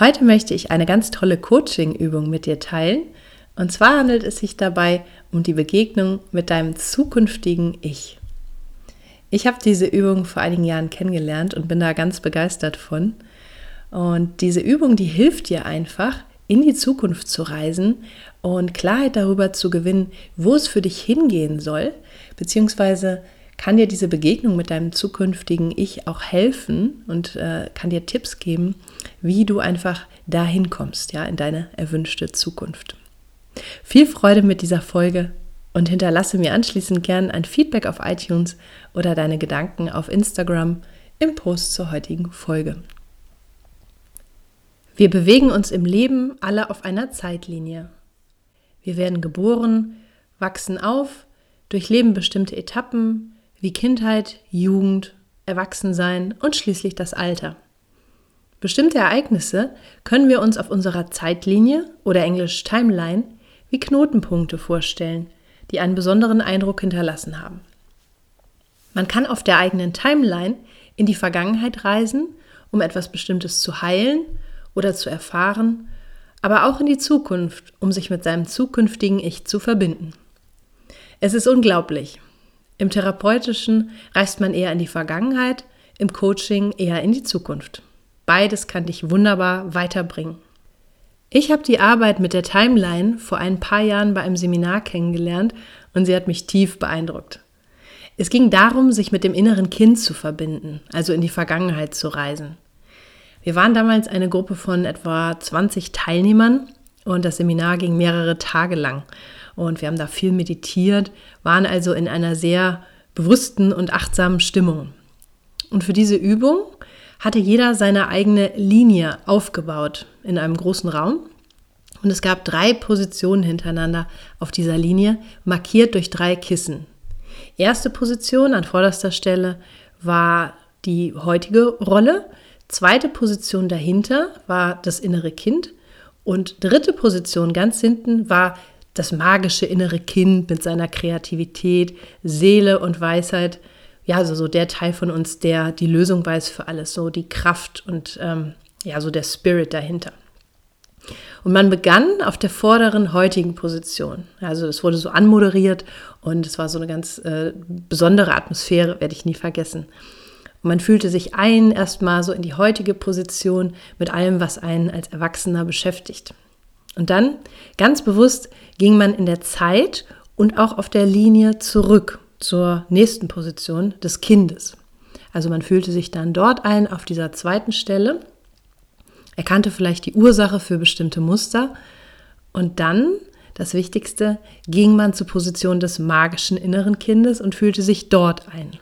Heute möchte ich eine ganz tolle Coaching-Übung mit dir teilen. Und zwar handelt es sich dabei um die Begegnung mit deinem zukünftigen Ich. Ich habe diese Übung vor einigen Jahren kennengelernt und bin da ganz begeistert von. Und diese Übung, die hilft dir einfach, in die Zukunft zu reisen und Klarheit darüber zu gewinnen, wo es für dich hingehen soll, beziehungsweise kann dir diese Begegnung mit deinem zukünftigen Ich auch helfen und äh, kann dir Tipps geben, wie du einfach dahin kommst, ja, in deine erwünschte Zukunft. Viel Freude mit dieser Folge und hinterlasse mir anschließend gern ein Feedback auf iTunes oder deine Gedanken auf Instagram im Post zur heutigen Folge. Wir bewegen uns im Leben alle auf einer Zeitlinie. Wir werden geboren, wachsen auf, durchleben bestimmte Etappen, wie Kindheit, Jugend, Erwachsensein und schließlich das Alter. Bestimmte Ereignisse können wir uns auf unserer Zeitlinie oder englisch Timeline wie Knotenpunkte vorstellen, die einen besonderen Eindruck hinterlassen haben. Man kann auf der eigenen Timeline in die Vergangenheit reisen, um etwas Bestimmtes zu heilen oder zu erfahren, aber auch in die Zukunft, um sich mit seinem zukünftigen Ich zu verbinden. Es ist unglaublich, im therapeutischen reist man eher in die Vergangenheit, im Coaching eher in die Zukunft. Beides kann dich wunderbar weiterbringen. Ich habe die Arbeit mit der Timeline vor ein paar Jahren bei einem Seminar kennengelernt und sie hat mich tief beeindruckt. Es ging darum, sich mit dem inneren Kind zu verbinden, also in die Vergangenheit zu reisen. Wir waren damals eine Gruppe von etwa 20 Teilnehmern und das Seminar ging mehrere Tage lang und wir haben da viel meditiert, waren also in einer sehr bewussten und achtsamen Stimmung. Und für diese Übung hatte jeder seine eigene Linie aufgebaut in einem großen Raum. Und es gab drei Positionen hintereinander auf dieser Linie, markiert durch drei Kissen. Erste Position an vorderster Stelle war die heutige Rolle. Zweite Position dahinter war das innere Kind. Und dritte Position ganz hinten war das magische innere Kind mit seiner Kreativität, Seele und Weisheit. Ja, also so der Teil von uns, der die Lösung weiß für alles, so die Kraft und ähm, ja, so der Spirit dahinter. Und man begann auf der vorderen heutigen Position. Also es wurde so anmoderiert und es war so eine ganz äh, besondere Atmosphäre, werde ich nie vergessen. Und man fühlte sich ein erstmal so in die heutige Position mit allem, was einen als Erwachsener beschäftigt. Und dann ganz bewusst ging man in der Zeit und auch auf der Linie zurück zur nächsten Position des Kindes. Also man fühlte sich dann dort ein auf dieser zweiten Stelle, erkannte vielleicht die Ursache für bestimmte Muster und dann, das Wichtigste, ging man zur Position des magischen inneren Kindes und fühlte sich dort ein.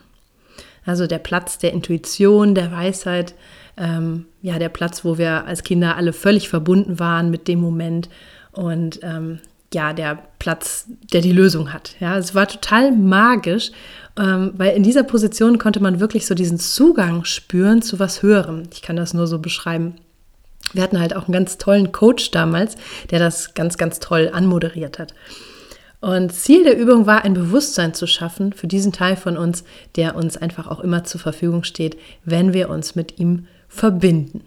Also der Platz der Intuition, der Weisheit, ähm, ja, der Platz, wo wir als Kinder alle völlig verbunden waren mit dem Moment und ähm, ja, der Platz, der die Lösung hat. Ja, es war total magisch, ähm, weil in dieser Position konnte man wirklich so diesen Zugang spüren zu was Höherem. Ich kann das nur so beschreiben. Wir hatten halt auch einen ganz tollen Coach damals, der das ganz, ganz toll anmoderiert hat. Und Ziel der Übung war, ein Bewusstsein zu schaffen für diesen Teil von uns, der uns einfach auch immer zur Verfügung steht, wenn wir uns mit ihm verbinden.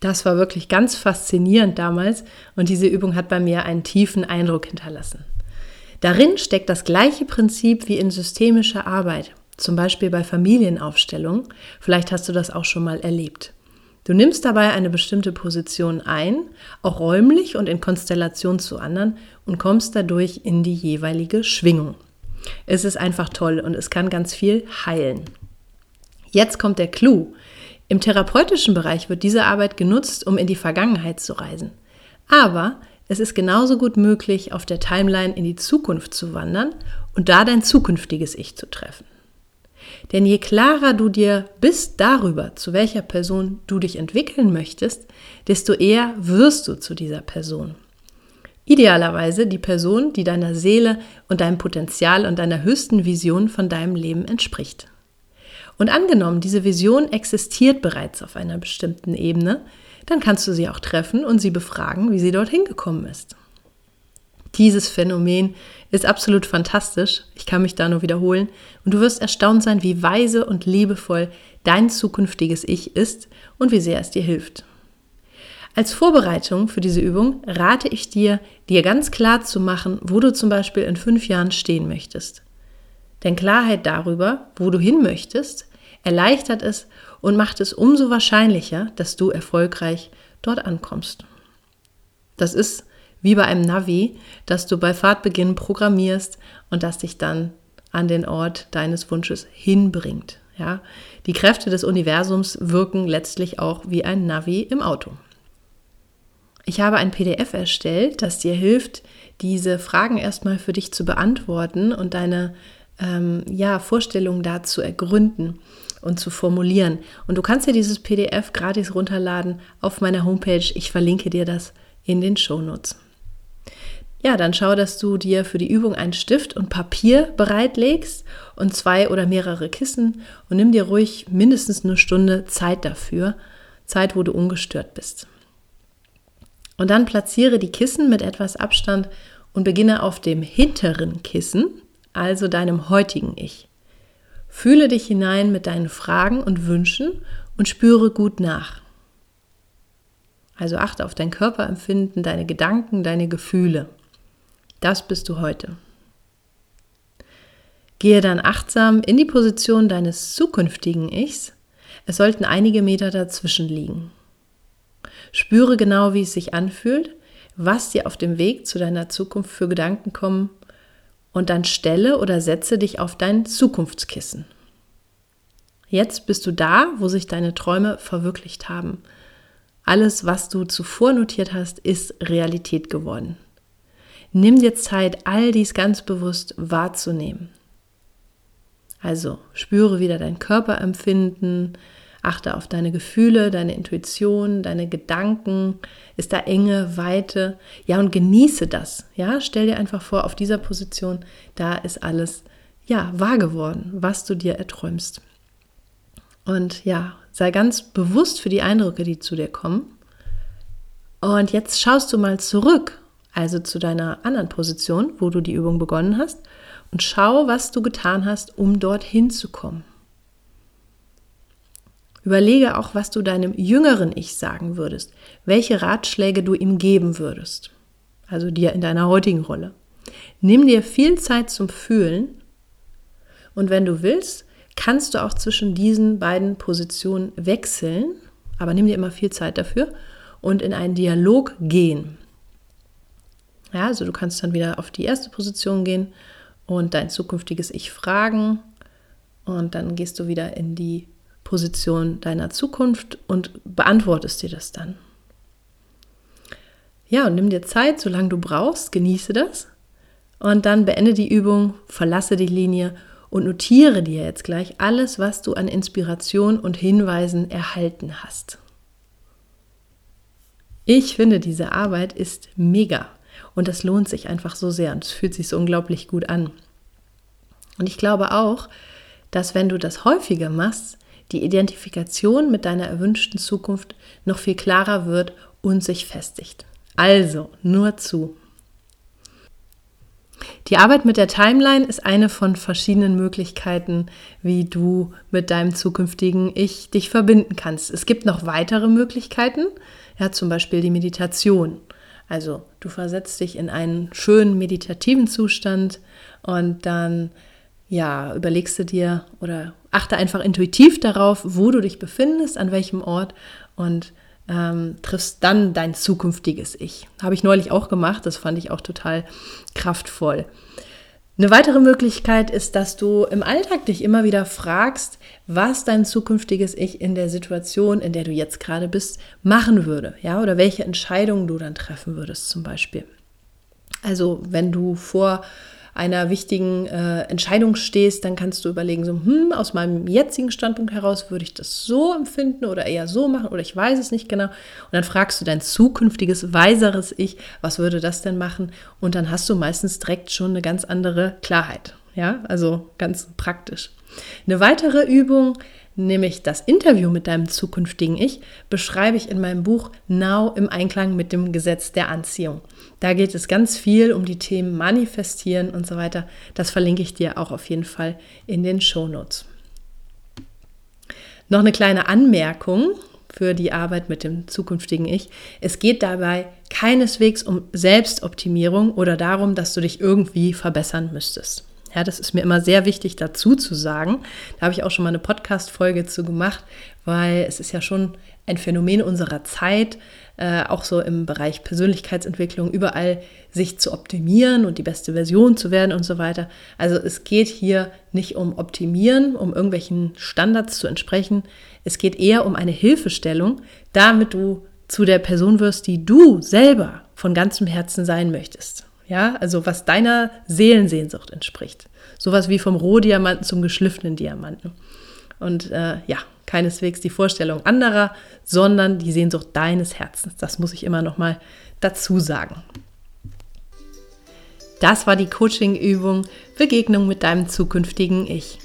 Das war wirklich ganz faszinierend damals und diese Übung hat bei mir einen tiefen Eindruck hinterlassen. Darin steckt das gleiche Prinzip wie in systemischer Arbeit. zum Beispiel bei Familienaufstellungen. Vielleicht hast du das auch schon mal erlebt. Du nimmst dabei eine bestimmte Position ein, auch räumlich und in Konstellation zu anderen und kommst dadurch in die jeweilige Schwingung. Es ist einfach toll und es kann ganz viel heilen. Jetzt kommt der Clou. Im therapeutischen Bereich wird diese Arbeit genutzt, um in die Vergangenheit zu reisen. Aber es ist genauso gut möglich, auf der Timeline in die Zukunft zu wandern und da dein zukünftiges Ich zu treffen. Denn je klarer du dir bist darüber, zu welcher Person du dich entwickeln möchtest, desto eher wirst du zu dieser Person. Idealerweise die Person, die deiner Seele und deinem Potenzial und deiner höchsten Vision von deinem Leben entspricht. Und angenommen, diese Vision existiert bereits auf einer bestimmten Ebene, dann kannst du sie auch treffen und sie befragen, wie sie dorthin gekommen ist. Dieses Phänomen ist absolut fantastisch. Ich kann mich da nur wiederholen. Und du wirst erstaunt sein, wie weise und liebevoll dein zukünftiges Ich ist und wie sehr es dir hilft. Als Vorbereitung für diese Übung rate ich dir, dir ganz klar zu machen, wo du zum Beispiel in fünf Jahren stehen möchtest. Denn Klarheit darüber, wo du hin möchtest, erleichtert es und macht es umso wahrscheinlicher, dass du erfolgreich dort ankommst. Das ist wie bei einem Navi, das du bei Fahrtbeginn programmierst und das dich dann an den Ort deines Wunsches hinbringt. Ja? Die Kräfte des Universums wirken letztlich auch wie ein Navi im Auto. Ich habe ein PDF erstellt, das dir hilft, diese Fragen erstmal für dich zu beantworten und deine ähm, ja, Vorstellungen da zu ergründen und zu formulieren. Und du kannst dir dieses PDF gratis runterladen auf meiner Homepage. Ich verlinke dir das in den Shownotes. Ja, dann schau, dass du dir für die Übung einen Stift und Papier bereitlegst und zwei oder mehrere Kissen und nimm dir ruhig mindestens eine Stunde Zeit dafür, Zeit, wo du ungestört bist. Und dann platziere die Kissen mit etwas Abstand und beginne auf dem hinteren Kissen, also deinem heutigen Ich. Fühle dich hinein mit deinen Fragen und Wünschen und spüre gut nach. Also achte auf dein Körperempfinden, deine Gedanken, deine Gefühle. Das bist du heute. Gehe dann achtsam in die Position deines zukünftigen Ichs. Es sollten einige Meter dazwischen liegen. Spüre genau, wie es sich anfühlt, was dir auf dem Weg zu deiner Zukunft für Gedanken kommen und dann stelle oder setze dich auf dein Zukunftskissen. Jetzt bist du da, wo sich deine Träume verwirklicht haben. Alles, was du zuvor notiert hast, ist Realität geworden. Nimm dir Zeit, all dies ganz bewusst wahrzunehmen. Also spüre wieder dein Körperempfinden, achte auf deine Gefühle, deine Intuition, deine Gedanken. Ist da Enge, Weite? Ja, und genieße das. Ja, stell dir einfach vor, auf dieser Position, da ist alles ja wahr geworden, was du dir erträumst. Und ja, sei ganz bewusst für die Eindrücke, die zu dir kommen. Und jetzt schaust du mal zurück also zu deiner anderen Position, wo du die Übung begonnen hast, und schau, was du getan hast, um dorthin zu kommen. Überlege auch, was du deinem jüngeren Ich sagen würdest, welche Ratschläge du ihm geben würdest, also dir in deiner heutigen Rolle. Nimm dir viel Zeit zum Fühlen und wenn du willst, kannst du auch zwischen diesen beiden Positionen wechseln, aber nimm dir immer viel Zeit dafür und in einen Dialog gehen. Ja, also du kannst dann wieder auf die erste Position gehen und dein zukünftiges Ich fragen. Und dann gehst du wieder in die Position deiner Zukunft und beantwortest dir das dann. Ja, und nimm dir Zeit, solange du brauchst, genieße das. Und dann beende die Übung, verlasse die Linie und notiere dir jetzt gleich alles, was du an Inspiration und Hinweisen erhalten hast. Ich finde, diese Arbeit ist mega. Und das lohnt sich einfach so sehr und es fühlt sich so unglaublich gut an. Und ich glaube auch, dass wenn du das häufiger machst, die Identifikation mit deiner erwünschten Zukunft noch viel klarer wird und sich festigt. Also, nur zu. Die Arbeit mit der Timeline ist eine von verschiedenen Möglichkeiten, wie du mit deinem zukünftigen Ich dich verbinden kannst. Es gibt noch weitere Möglichkeiten, ja, zum Beispiel die Meditation. Also du versetzt dich in einen schönen meditativen Zustand und dann ja, überlegst du dir oder achte einfach intuitiv darauf, wo du dich befindest, an welchem Ort und ähm, triffst dann dein zukünftiges Ich. Habe ich neulich auch gemacht, das fand ich auch total kraftvoll. Eine weitere Möglichkeit ist, dass du im Alltag dich immer wieder fragst, was dein zukünftiges Ich in der Situation, in der du jetzt gerade bist, machen würde, ja, oder welche Entscheidungen du dann treffen würdest, zum Beispiel. Also, wenn du vor einer wichtigen äh, Entscheidung stehst, dann kannst du überlegen, so, hm, aus meinem jetzigen Standpunkt heraus würde ich das so empfinden oder eher so machen oder ich weiß es nicht genau. Und dann fragst du dein zukünftiges, weiseres Ich, was würde das denn machen? Und dann hast du meistens direkt schon eine ganz andere Klarheit. Ja, also ganz praktisch. Eine weitere Übung nämlich das Interview mit deinem zukünftigen Ich, beschreibe ich in meinem Buch Now im Einklang mit dem Gesetz der Anziehung. Da geht es ganz viel um die Themen Manifestieren und so weiter. Das verlinke ich dir auch auf jeden Fall in den Shownotes. Noch eine kleine Anmerkung für die Arbeit mit dem zukünftigen Ich. Es geht dabei keineswegs um Selbstoptimierung oder darum, dass du dich irgendwie verbessern müsstest. Ja, das ist mir immer sehr wichtig dazu zu sagen. Da habe ich auch schon mal eine Podcast-Folge zu gemacht, weil es ist ja schon ein Phänomen unserer Zeit, äh, auch so im Bereich Persönlichkeitsentwicklung, überall sich zu optimieren und die beste Version zu werden und so weiter. Also es geht hier nicht um Optimieren, um irgendwelchen Standards zu entsprechen. Es geht eher um eine Hilfestellung, damit du zu der Person wirst, die du selber von ganzem Herzen sein möchtest. Ja, also was deiner Seelensehnsucht entspricht. Sowas wie vom Rohdiamanten zum geschliffenen Diamanten. Und äh, ja, keineswegs die Vorstellung anderer, sondern die Sehnsucht deines Herzens. Das muss ich immer noch mal dazu sagen. Das war die Coaching-Übung Begegnung mit deinem zukünftigen Ich.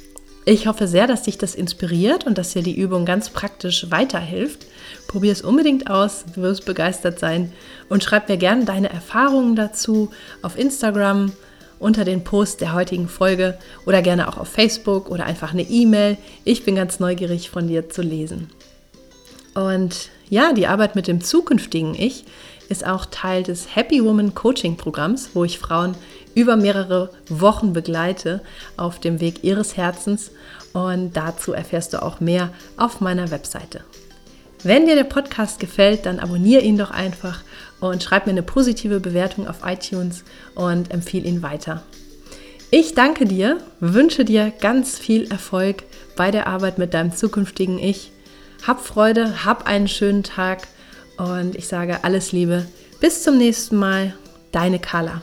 Ich hoffe sehr, dass dich das inspiriert und dass dir die Übung ganz praktisch weiterhilft. Probier es unbedingt aus, du wirst begeistert sein und schreib mir gerne deine Erfahrungen dazu auf Instagram unter den Post der heutigen Folge oder gerne auch auf Facebook oder einfach eine E-Mail. Ich bin ganz neugierig von dir zu lesen. Und ja, die Arbeit mit dem zukünftigen Ich ist auch Teil des Happy Woman Coaching Programms, wo ich Frauen über mehrere Wochen begleite auf dem Weg ihres Herzens. Und dazu erfährst du auch mehr auf meiner Webseite. Wenn dir der Podcast gefällt, dann abonniere ihn doch einfach und schreib mir eine positive Bewertung auf iTunes und empfehle ihn weiter. Ich danke dir, wünsche dir ganz viel Erfolg bei der Arbeit mit deinem zukünftigen Ich. Hab Freude, hab einen schönen Tag und ich sage alles Liebe. Bis zum nächsten Mal, deine Carla.